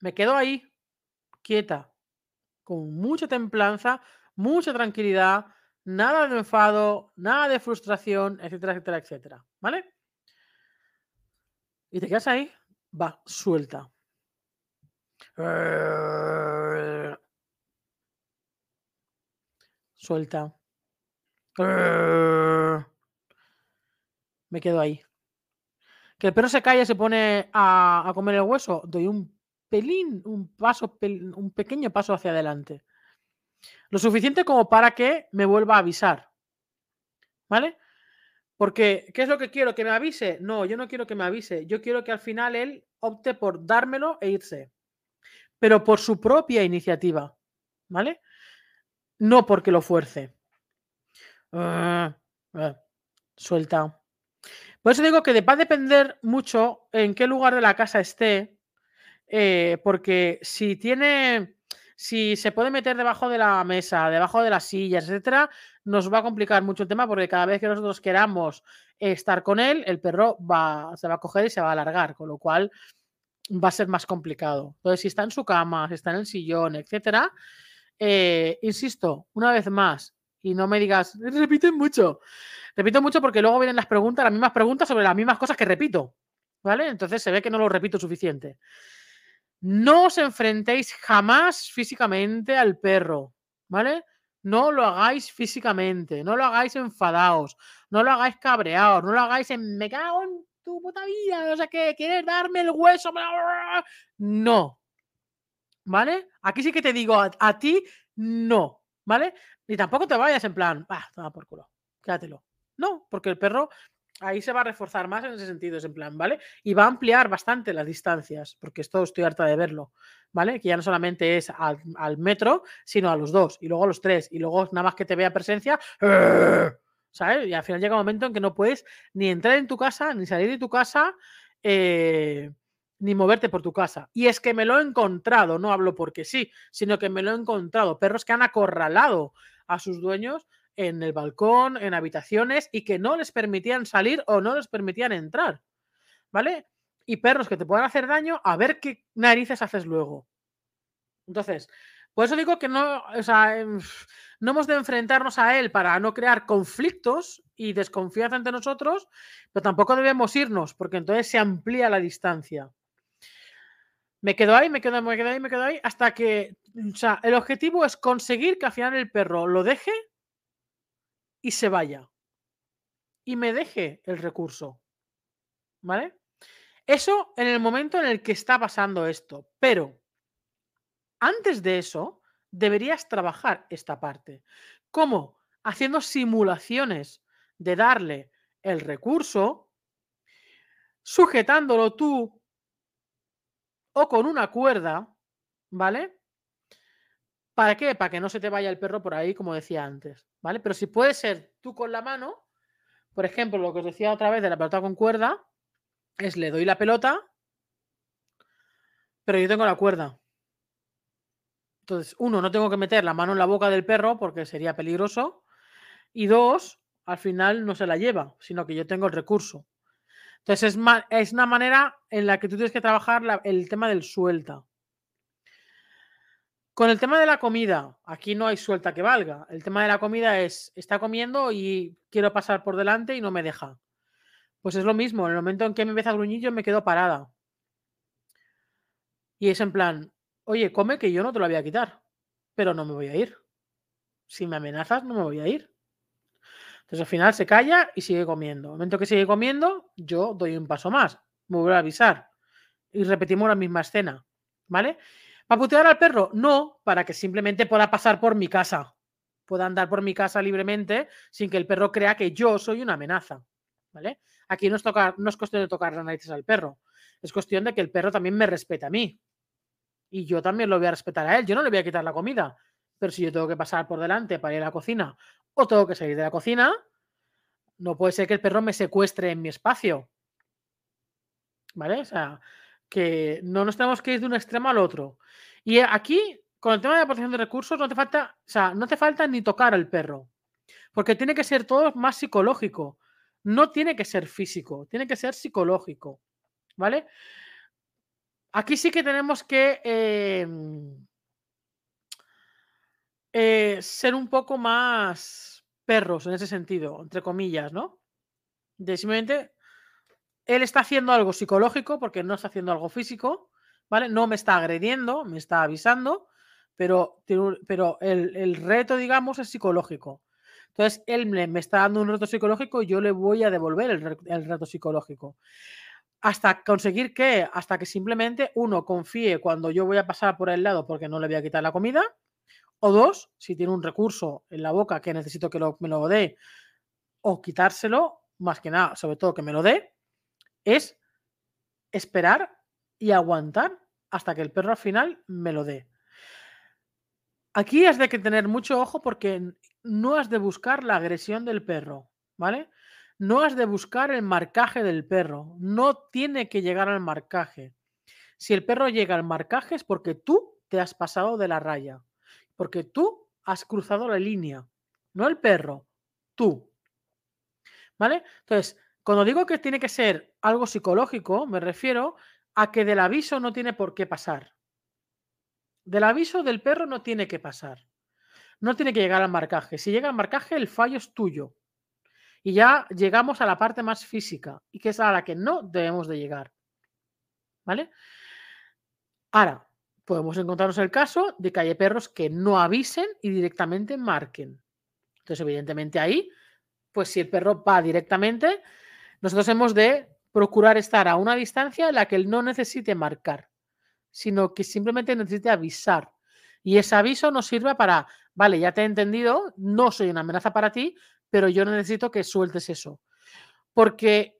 Me quedo ahí, quieta, con mucha templanza, mucha tranquilidad, nada de enfado, nada de frustración, etcétera, etcétera, etcétera, ¿vale? Y te quedas ahí, va, suelta. Suelta. Me quedo ahí. Que el perro se calle y se pone a, comer el hueso. Doy un pelín, un paso, un pequeño paso hacia adelante. Lo suficiente como para que me vuelva a avisar. ¿Vale? Porque, ¿qué es lo que quiero? ¿Que me avise? No, yo no quiero que me avise. Yo quiero que al final él opte por dármelo e irse pero por su propia iniciativa, ¿vale? No porque lo fuerce. Ah, suelta. Por eso digo que va a depender mucho en qué lugar de la casa esté, eh, porque si tiene, si se puede meter debajo de la mesa, debajo de las sillas, etcétera, nos va a complicar mucho el tema porque cada vez que nosotros queramos estar con él, el perro va, se va a coger y se va a alargar, con lo cual va a ser más complicado. Entonces, si está en su cama, si está en el sillón, etcétera, eh, insisto, una vez más, y no me digas, repiten mucho. Repito mucho porque luego vienen las preguntas, las mismas preguntas sobre las mismas cosas que repito. ¿Vale? Entonces se ve que no lo repito suficiente. No os enfrentéis jamás físicamente al perro. ¿Vale? No lo hagáis físicamente, no lo hagáis enfadados, no lo hagáis cabreados, no lo hagáis en me cago en tu puta vida, o sea, que quieres darme el hueso. No. ¿Vale? Aquí sí que te digo a, ti, no. ¿Vale? Ni tampoco te vayas en plan, ah, por culo, quédatelo. No, porque el perro ahí se va a reforzar más en ese sentido, es en plan, ¿vale? Y va a ampliar bastante las distancias, porque esto estoy harta de verlo, ¿vale? Que ya no solamente es al, metro, sino a los dos, y luego a los tres, y luego nada más que te vea presencia, ¿sabes? Y al final llega un momento en que no puedes ni entrar en tu casa, ni salir de tu casa, eh, ni moverte por tu casa. Y es que me lo he encontrado, no hablo porque sí, sino que me lo he encontrado. Perros que han acorralado a sus dueños en el balcón, en habitaciones y que no les permitían salir o no les permitían entrar. ¿Vale? Y perros que te puedan hacer daño, a ver qué narices haces luego. Entonces, Por eso digo que no, o sea, em, no hemos de enfrentarnos a él para no crear conflictos y desconfianza entre nosotros, pero tampoco debemos irnos, porque entonces se amplía la distancia. Me quedo ahí, me quedo, me quedo ahí, me quedo ahí, hasta que, o sea, el objetivo es conseguir que al final el perro lo deje y se vaya. Y me deje el recurso. ¿Vale? Eso en el momento en el que está pasando esto. Pero antes de eso, deberías trabajar esta parte. ¿Cómo? Haciendo simulaciones de darle el recurso, sujetándolo tú o con una cuerda, ¿vale? ¿Para qué? Para que no se te vaya el perro por ahí, como decía antes, ¿vale? Pero si puede ser tú con la mano, por ejemplo, lo que os decía otra vez de la pelota con cuerda, es le doy la pelota, pero yo tengo la cuerda. Entonces, uno, no tengo que meter la mano en la boca del perro porque sería peligroso. Y dos, al final no se la lleva, sino que yo tengo el recurso. Entonces, es, es una manera en la que tú tienes que trabajar el tema del suelta. Con el tema de la comida, aquí no hay suelta que valga. El tema de la comida es, está comiendo y quiero pasar por delante y no me deja. Pues es lo mismo, en el momento en que me empieza a gruñir yo me quedo parada. Y es en plan, oye, come que yo no te lo voy a quitar, pero no me voy a ir. Si me amenazas, no me voy a ir. Entonces al final se calla y sigue comiendo. En el momento que sigue comiendo, yo doy un paso más, me voy a avisar y repetimos la misma escena, ¿vale? ¿Para putear al perro? No, para que simplemente pueda pasar por mi casa, pueda andar por mi casa libremente sin que el perro crea que yo soy una amenaza, ¿vale? Aquí no es, no es cuestión de tocar las narices al perro, es cuestión de que el perro también me respete a mí, y yo también lo voy a respetar a él. Yo no le voy a quitar la comida. Pero si yo tengo que pasar por delante para ir a la cocina o tengo que salir de la cocina, no puede ser que el perro me secuestre en mi espacio. ¿Vale? O sea, que no nos tenemos que ir de un extremo al otro. Y aquí, con el tema de la protección de recursos, no te falta, o sea, no te falta ni tocar al perro. Porque tiene que ser todo más psicológico. No tiene que ser físico, tiene que ser psicológico. ¿Vale? Aquí sí que tenemos que em, eh, ser un poco más perros en ese sentido, entre comillas, ¿no? De simplemente él está haciendo algo psicológico porque no está haciendo algo físico, ¿vale? No me está agrediendo, me está avisando, pero, pero el, reto, digamos, es psicológico. Entonces, él me, está dando un reto psicológico y yo le voy a devolver el, el reto psicológico hasta conseguir que, hasta que simplemente uno confíe cuando yo voy a pasar por el lado porque no le voy a quitar la comida, o dos, si tiene un recurso en la boca que necesito que me lo dé, o quitárselo, más que nada, sobre todo que me lo dé, es esperar y aguantar hasta que el perro al final me lo dé. Aquí has de tener mucho ojo porque no has de buscar la agresión del perro, ¿vale? No has de buscar el marcaje del perro. No tiene que llegar al marcaje. Si el perro llega al marcaje es porque tú te has pasado de la raya. Porque tú has cruzado la línea. No el perro, tú. ¿Vale? Entonces, cuando digo que tiene que ser algo psicológico, me refiero a que del aviso no tiene por qué pasar. Del aviso del perro no tiene que pasar. No tiene que llegar al marcaje. Si llega al marcaje, el fallo es tuyo. Y ya llegamos a la parte más física y que es a la que no debemos de llegar. ¿Vale? Ahora, podemos encontrarnos el caso de que hay perros que no avisen y directamente marquen. Entonces, evidentemente ahí, pues si el perro va directamente, nosotros hemos de procurar estar a una distancia en la que él no necesite marcar, sino que simplemente necesite avisar. Y ese aviso nos sirve para, vale, ya te he entendido, no soy una amenaza para ti, pero yo necesito que sueltes eso. Porque,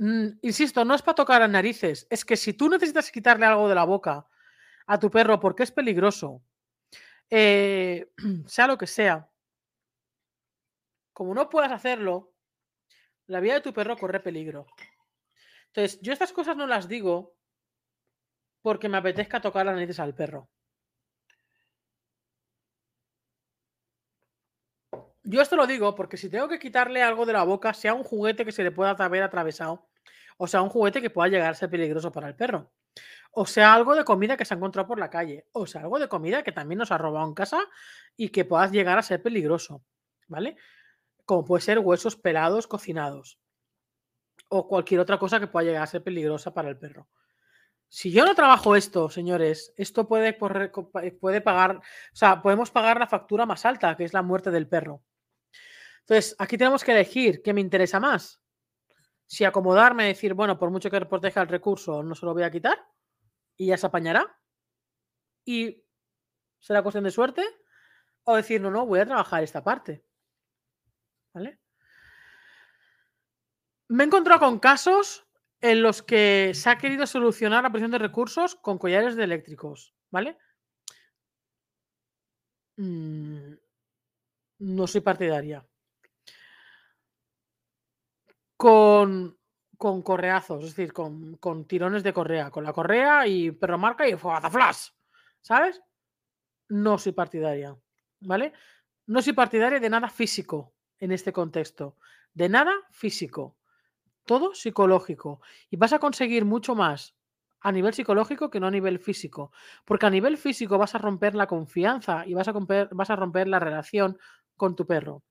mm, insisto, no es para tocar las narices, es que si tú necesitas quitarle algo de la boca a tu perro porque es peligroso, eh, sea lo que sea, como no puedas hacerlo, la vida de tu perro corre peligro. Entonces, yo estas cosas no las digo porque me apetezca tocar las narices al perro. Yo esto lo digo porque si tengo que quitarle algo de la boca, sea un juguete que se le pueda haber atravesado, o sea, un juguete que pueda llegar a ser peligroso para el perro, o sea algo de comida que se ha encontrado por la calle, o sea algo de comida que también nos ha robado en casa y que puedas llegar a ser peligroso, ¿vale? Como puede ser huesos pelados cocinados o cualquier otra cosa que pueda llegar a ser peligrosa para el perro. Si yo no trabajo esto, señores, esto puede, puede pagar, o sea, podemos pagar la factura más alta, que es la muerte del perro. Entonces, aquí tenemos que elegir qué me interesa más. Si acomodarme y decir, bueno, por mucho que proteja el recurso, no se lo voy a quitar y ya se apañará. Y será cuestión de suerte. O decir, no, no, voy a trabajar esta parte. Me he encontrado con casos en los que se ha querido solucionar la presión de recursos con collares de eléctricos, ¿vale? Mm, no soy partidaria. Con, con correazos, es decir, con, tirones de correa, con la correa y perro marca y flash, ¿sabes? No soy partidaria, ¿vale? No soy partidaria de nada físico en este contexto, de nada físico todo psicológico. Y vas a conseguir mucho más a nivel psicológico que no a nivel físico. Porque a nivel físico vas a romper la confianza y vas a romper, la relación con tu perro.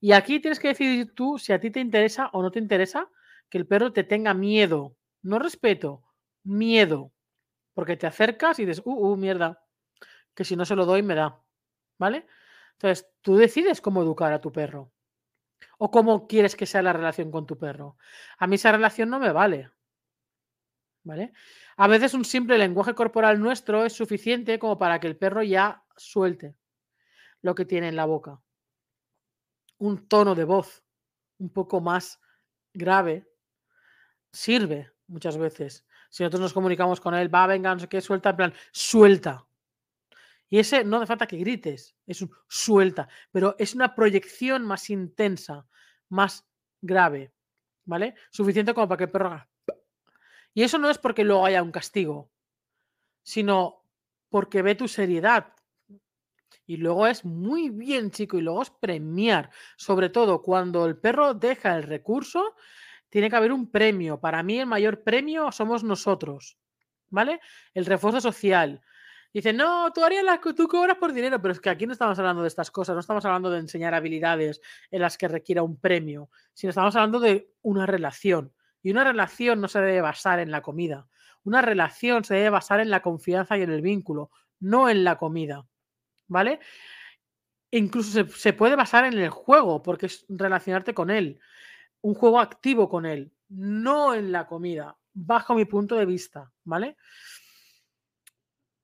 Y aquí tienes que decidir tú si a ti te interesa o no te interesa que el perro te tenga miedo. No respeto, miedo. Porque te acercas y dices, uh, uh, mierda, que si no se lo doy me da. ¿Vale? Entonces, tú decides cómo educar a tu perro o cómo quieres que sea la relación con tu perro. A mí esa relación no me vale. ¿Vale? A veces un simple lenguaje corporal nuestro es suficiente como para que el perro ya suelte lo que tiene en la boca. Un tono de voz un poco más grave sirve muchas veces. Si nosotros nos comunicamos con él, va, venga, no sé qué, suelta, en plan, suelta. Y ese no hace falta que grites, es suelta, pero es una proyección más intensa, más grave, ¿vale? Suficiente como para que el perro haga. Y eso no es porque luego haya un castigo, sino porque ve tu seriedad. Y luego es muy bien, chico, y luego es premiar. Sobre todo cuando el perro deja el recurso, tiene que haber un premio. Para mí el mayor premio somos nosotros, ¿vale? El refuerzo social, Dice, no, tú harías las tú cobras por dinero, pero es que aquí no estamos hablando de estas cosas, no estamos hablando de enseñar habilidades en las que requiera un premio, sino estamos hablando de una relación. Y una relación no se debe basar en la comida. Una relación se debe basar en la confianza y en el vínculo, no en la comida. ¿Vale? Incluso se, se puede basar en el juego, porque es relacionarte con él. Un juego activo con él, no en la comida, bajo mi punto de vista. ¿Vale?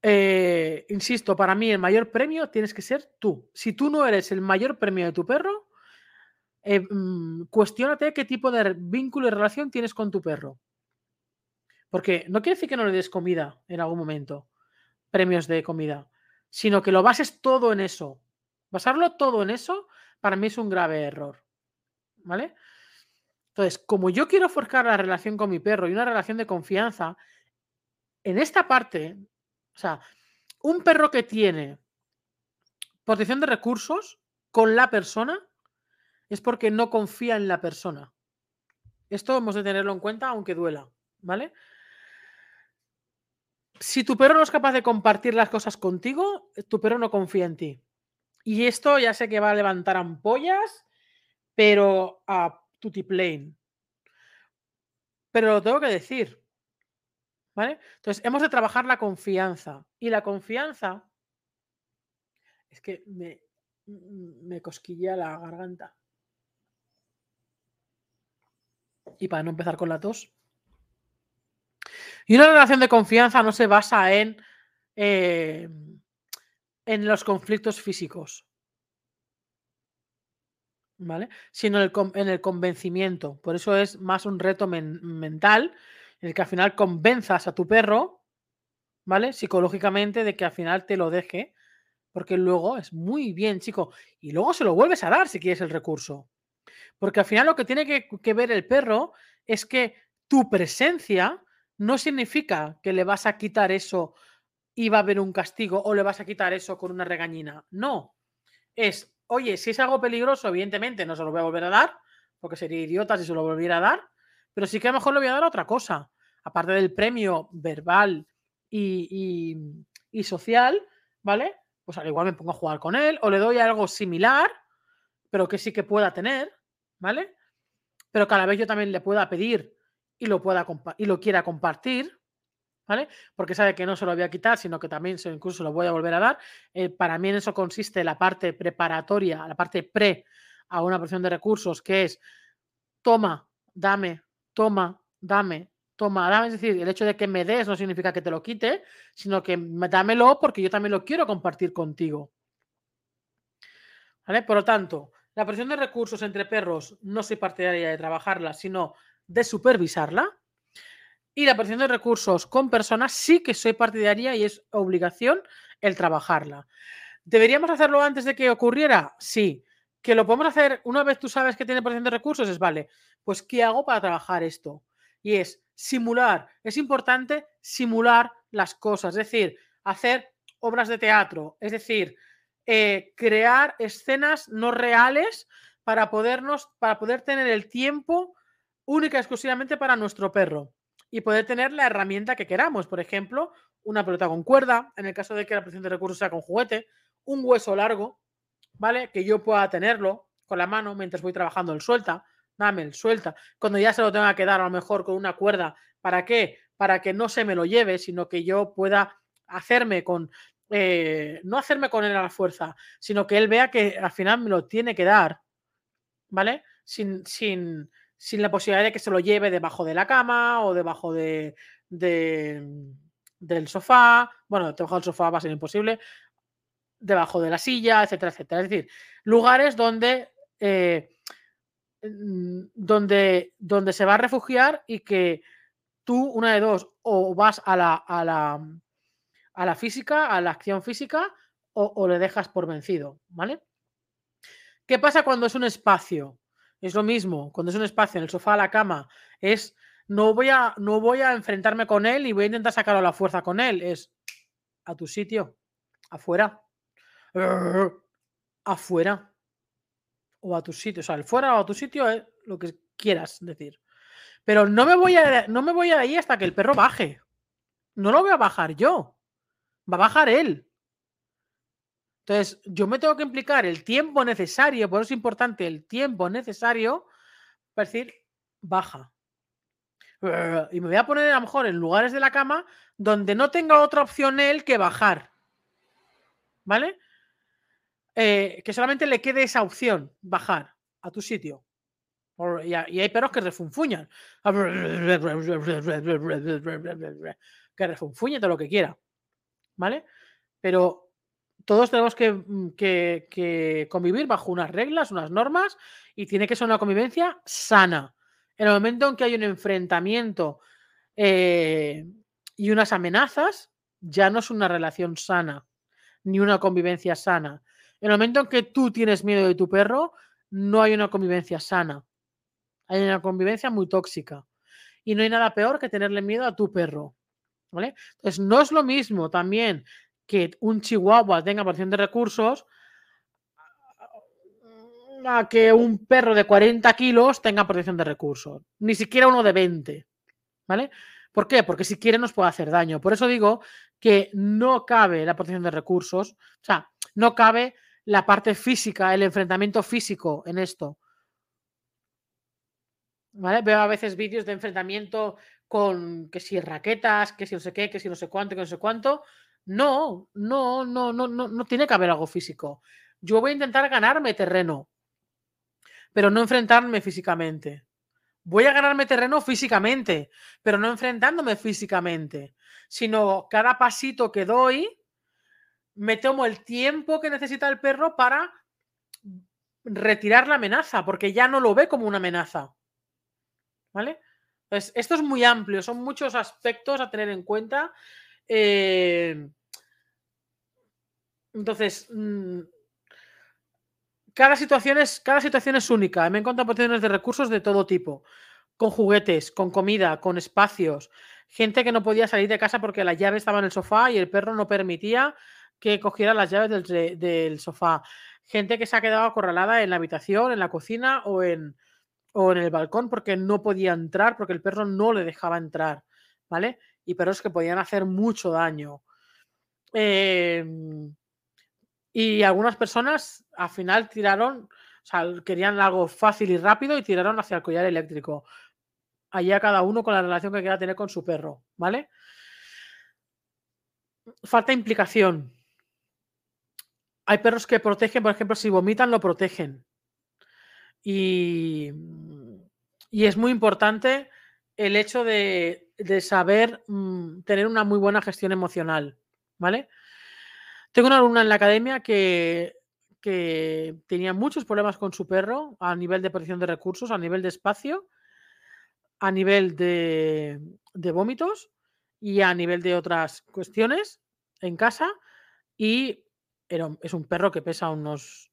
Eh, insisto, para mí el mayor premio tienes que ser tú. Si tú no eres el mayor premio de tu perro, eh, mm, cuestionate qué tipo de vínculo y relación tienes con tu perro. Porque no quiere decir que no le des comida en algún momento, premios de comida, sino que lo bases todo en eso. Basarlo todo en eso, para mí es un grave error. ¿Vale? Entonces, como yo quiero forjar la relación con mi perro y una relación de confianza, en esta parte o sea, un perro que tiene protección de recursos con la persona es porque no confía en la persona. Esto hemos de tenerlo en cuenta aunque duela, ¿vale? Si tu perro no es capaz de compartir las cosas contigo, tu perro no confía en ti. Y esto ya sé que va a levantar ampollas, pero a tutiplane. Pero lo tengo que decir. Entonces, hemos de trabajar la confianza. Y la confianza es que me, me cosquilla la garganta. Y para no empezar con la tos. Y una relación de confianza no se basa en, eh, en los conflictos físicos. ¿Vale? Sino en el, en el convencimiento. Por eso es más un reto mental en el que al final convenzas a tu perro, ¿vale? Psicológicamente de que al final te lo deje, porque luego es muy bien, chico, y luego se lo vuelves a dar si quieres el recurso. Porque al final lo que tiene que, ver el perro es que tu presencia no significa que le vas a quitar eso y va a haber un castigo o le vas a quitar eso con una regañina. No. Es, oye, si es algo peligroso, evidentemente no se lo voy a volver a dar, porque sería idiota si se lo volviera a dar, pero sí que a lo mejor le voy a dar otra cosa. Aparte del premio verbal y, y social, ¿vale? Pues al igual me pongo a jugar con él o le doy algo similar, pero que sí que pueda tener, ¿vale? Pero cada vez yo también le pueda pedir y lo, pueda y lo quiera compartir, ¿vale? Porque sabe que no se lo voy a quitar, sino que también se, incluso lo voy a volver a dar. Eh, para mí en eso consiste la parte preparatoria, la parte pre a una porción de recursos, que es toma, dame, toma, dame, toma, dame. Es decir, el hecho de que me des no significa que te lo quite, sino que dámelo porque yo también lo quiero compartir contigo. ¿Vale? Por lo tanto, la presión de recursos entre perros no soy partidaria de trabajarla, sino de supervisarla. Y la presión de recursos con personas sí que soy partidaria y es obligación el trabajarla. ¿Deberíamos hacerlo antes de que ocurriera? Sí. ¿Que lo podemos hacer una vez tú sabes que tiene presión de recursos? Es vale. Pues, ¿qué hago para trabajar esto? Y es simular. Es importante simular las cosas, es decir, hacer obras de teatro, es decir, eh, crear escenas no reales para podernos, para poder tener el tiempo única y exclusivamente para nuestro perro y poder tener la herramienta que queramos. Por ejemplo, una pelota con cuerda, en el caso de que la presión de recursos sea con juguete, un hueso largo, ¿vale? Que yo pueda tenerlo con la mano mientras voy trabajando el suelta, dame el suelta. Cuando ya se lo tenga que dar a lo mejor con una cuerda, ¿para qué? Para que no se me lo lleve, sino que yo pueda hacerme con, eh, no hacerme con él a la fuerza, sino que él vea que al final me lo tiene que dar, ¿vale? Sin, sin, sin la posibilidad de que se lo lleve debajo de la cama o debajo de, del sofá. Bueno, debajo del sofá va a ser imposible. Debajo de la silla, etcétera, etcétera. Es decir, lugares donde, eh, mm, donde, donde se va a refugiar y que tú, una de dos, o vas a la, a la, a la física, a la acción física, o, o le dejas por vencido, ¿vale? ¿Qué pasa cuando es un espacio? Es lo mismo, cuando es un espacio en el sofá, la cama, es no voy a, no voy a enfrentarme con él y voy a intentar sacarlo a la fuerza con él. Es a tu sitio, afuera. Afuera. O a tu sitio. O sea, el fuera o a tu sitio lo que quieras decir. Pero no me voy a, no me voy a ahí hasta que el perro baje. No lo voy a bajar yo. Va a bajar él. Entonces, yo me tengo que implicar el tiempo necesario, por eso es importante el tiempo necesario para decir, baja. Y me voy a poner a lo mejor en lugares de la cama donde no tenga otra opción él que bajar. ¿Vale? Eh, que solamente le quede esa opción, bajar a tu sitio. Y hay perros que refunfuñan. Que refunfuñe todo lo que quiera. ¿Vale? Pero todos tenemos mm, que, convivir bajo unas reglas, unas normas, y tiene que ser una convivencia sana. En el momento en que hay un enfrentamiento eh, y unas amenazas, ya no es una relación sana, ni una convivencia sana. En el momento en que tú tienes miedo de tu perro, no hay una convivencia sana. Hay una convivencia muy tóxica. Y no hay nada peor que tenerle miedo a tu perro. ¿Vale? Entonces, no es lo mismo también que un chihuahua tenga porción de recursos a que un perro de 40 kilos tenga protección de recursos. Ni siquiera uno de 20. ¿Vale? ¿Por qué? Porque si quiere nos puede hacer daño. Por eso digo que no cabe la protección de recursos. O sea, no cabe la parte física, el enfrentamiento físico en esto. ¿Vale? Veo a veces vídeos de enfrentamiento con que si raquetas, que si no sé qué, que si no sé cuánto, que no sé cuánto. No, no, no, no, no, no tiene que haber algo físico. Yo voy a intentar ganarme terreno, pero no enfrentarme físicamente. Voy a ganarme terreno físicamente, pero no enfrentándome físicamente, sino cada pasito que doy, me tomo el tiempo que necesita el perro para retirar la amenaza, porque ya no lo ve como una amenaza. ¿Vale? Pues esto es muy amplio, son muchos aspectos a tener en cuenta eh, entonces, mm, cada, situación es, cada situación es única. Me encontrado oportunidades de recursos de todo tipo, con juguetes, con comida, con espacios, gente que no podía salir de casa porque la llave estaba en el sofá y el perro no permitía que cogiera las llaves del, sofá. Gente que se ha quedado acorralada en la habitación, en la cocina o en, o en el balcón porque no podía entrar, porque el perro no le dejaba entrar. ¿Vale? y perros que podían hacer mucho daño. Em, y algunas personas al final tiraron, o sea, querían algo fácil y rápido y tiraron hacia el collar eléctrico. Allá cada uno con la relación que quiera tener con su perro, ¿vale? Falta implicación. Hay perros que protegen, por ejemplo, si vomitan, lo protegen. Y, y es muy importante el hecho de, saber mm, tener una muy buena gestión emocional, ¿vale? Tengo una alumna en la academia que, que tenía muchos problemas con su perro a nivel de protección de recursos, a nivel de espacio, a nivel de, de vómitos y a nivel de otras cuestiones en casa. Y es un perro que pesa unos,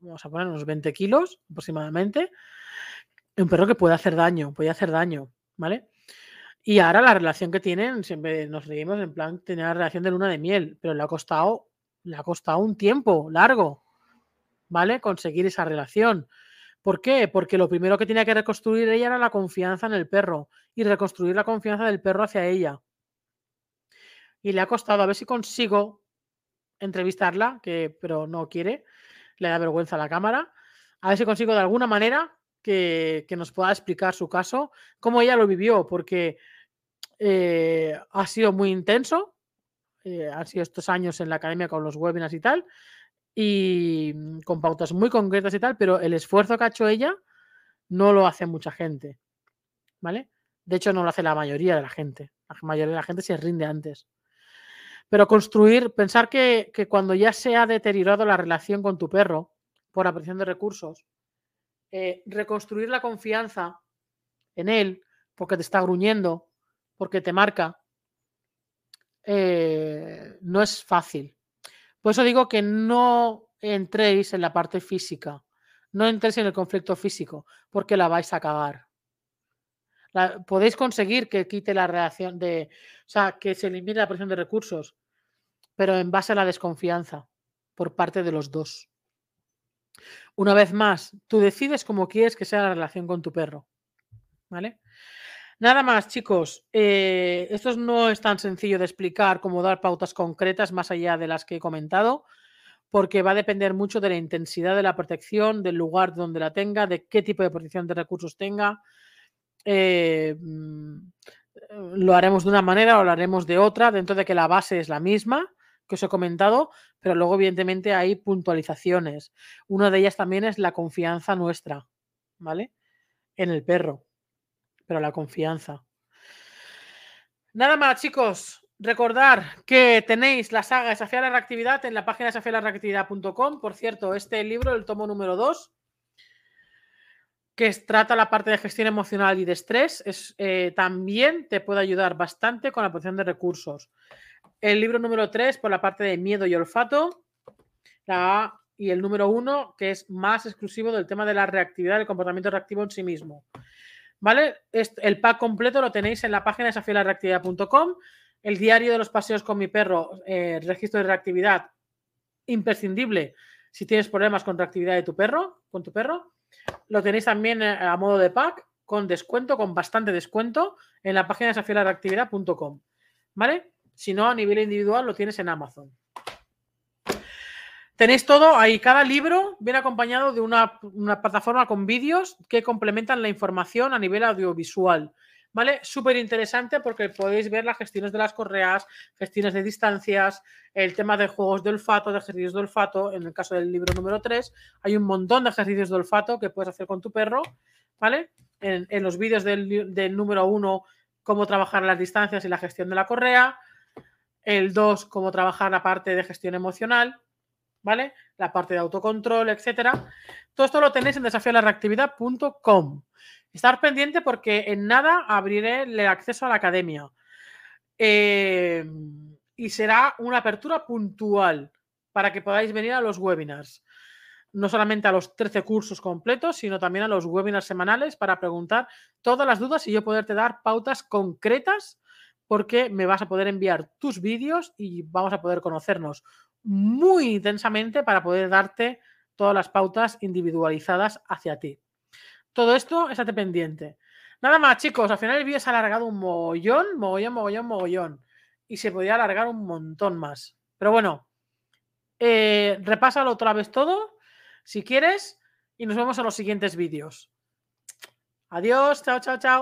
vamos a poner unos 20 kilos aproximadamente. Un perro que puede hacer daño, puede hacer daño, ¿vale? Y ahora la relación que tienen, siempre nos reímos en plan, tener la relación de luna de miel, pero le ha costado, le ha costado un tiempo largo, ¿vale? Conseguir esa relación. ¿Por qué? Porque lo primero que tenía que reconstruir ella era la confianza en el perro y reconstruir la confianza del perro hacia ella. Y le ha costado a ver si consigo entrevistarla, que, pero no quiere, le da vergüenza a la cámara. A ver si consigo de alguna manera que, nos pueda explicar su caso, cómo ella lo vivió, porque eh, ha sido muy intenso, eh, han sido estos años en la academia con los webinars y tal, y mm, con pautas muy concretas y tal, pero el esfuerzo que ha hecho ella no lo hace mucha gente, ¿vale? De hecho, no lo hace la mayoría de la gente. La mayoría de la gente se rinde antes. Pero construir, pensar que, cuando ya se ha deteriorado la relación con tu perro por aparición de recursos, eh, reconstruir la confianza en él porque te está gruñendo, porque te marca, eh, no es fácil. Por eso digo que no entréis en la parte física, no entréis en el conflicto físico, porque la vais a podéis conseguir que quite la reacción de, o sea, que se elimine la presión de recursos, pero en base a la desconfianza por parte de los dos. Una vez más, tú decides cómo quieres que sea la relación con tu perro. ¿Vale? Nada más, chicos. Eh, esto no es tan sencillo de explicar como dar pautas concretas más allá de las que he comentado, porque va a depender mucho de la intensidad de la protección, del lugar donde la tenga, de qué tipo de protección de recursos tenga. Eh, mm, lo haremos de una manera o lo haremos de otra, dentro de que la base es la misma que os he comentado, pero luego evidentemente hay puntualizaciones. Una de ellas también es la confianza nuestra, ¿vale? En el perro, pero la confianza. Nada más, chicos. Recordar que tenéis la saga Desafiar la Reactividad en la página desafiarlareactividad.com. Por cierto, este libro, el tomo número 2, que trata la parte de gestión emocional y de estrés, es, eh, también te puede ayudar bastante con la protección de recursos. El libro número 3 por la parte de miedo y olfato. Y el número 1, que es más exclusivo del tema de la reactividad, del comportamiento reactivo en sí mismo. ¿Vale? El pack completo lo tenéis en la página desafialarreactividad.com. El diario de los paseos con mi perro, eh, registro de reactividad, imprescindible si tienes problemas con reactividad de tu perro, con tu perro. Lo tenéis también eh, a modo de pack, con descuento, con bastante descuento, en la página desafialarreactividad.com. ¿Vale? Si no, a nivel individual lo tienes en Amazon. Tenéis todo ahí. Cada libro viene acompañado de una, plataforma con vídeos que complementan la información a nivel audiovisual. ¿Vale? Súper interesante porque podéis ver las gestiones de las correas, gestiones de distancias, el tema de juegos de olfato, de ejercicios de olfato. En el caso del libro número 3, hay un montón de ejercicios de olfato que puedes hacer con tu perro. ¿Vale? En, los vídeos del, del número 1, cómo trabajar las distancias y la gestión de la correa el 2, cómo trabajar la parte de gestión emocional, ¿vale? La parte de autocontrol, etcétera. Todo esto lo tenéis en desafiolareactividad.com. Estar pendiente porque en nada abriré el acceso a la academia. Eh, y será una apertura puntual para que podáis venir a los webinars. No solamente a los 13 cursos completos, sino también a los webinars semanales para preguntar todas las dudas y yo poderte dar pautas concretas porque me vas a poder enviar tus vídeos y vamos a poder conocernos muy intensamente para poder darte todas las pautas individualizadas hacia ti. Todo esto, estate pendiente. Nada más, chicos. Al final el vídeo se ha alargado un mogollón, mogollón, mogollón, mogollón. Y se podía alargar un montón más. Pero bueno, eh, repásalo otra vez todo, si quieres, y nos vemos en los siguientes vídeos. Adiós, chao, chao, chao.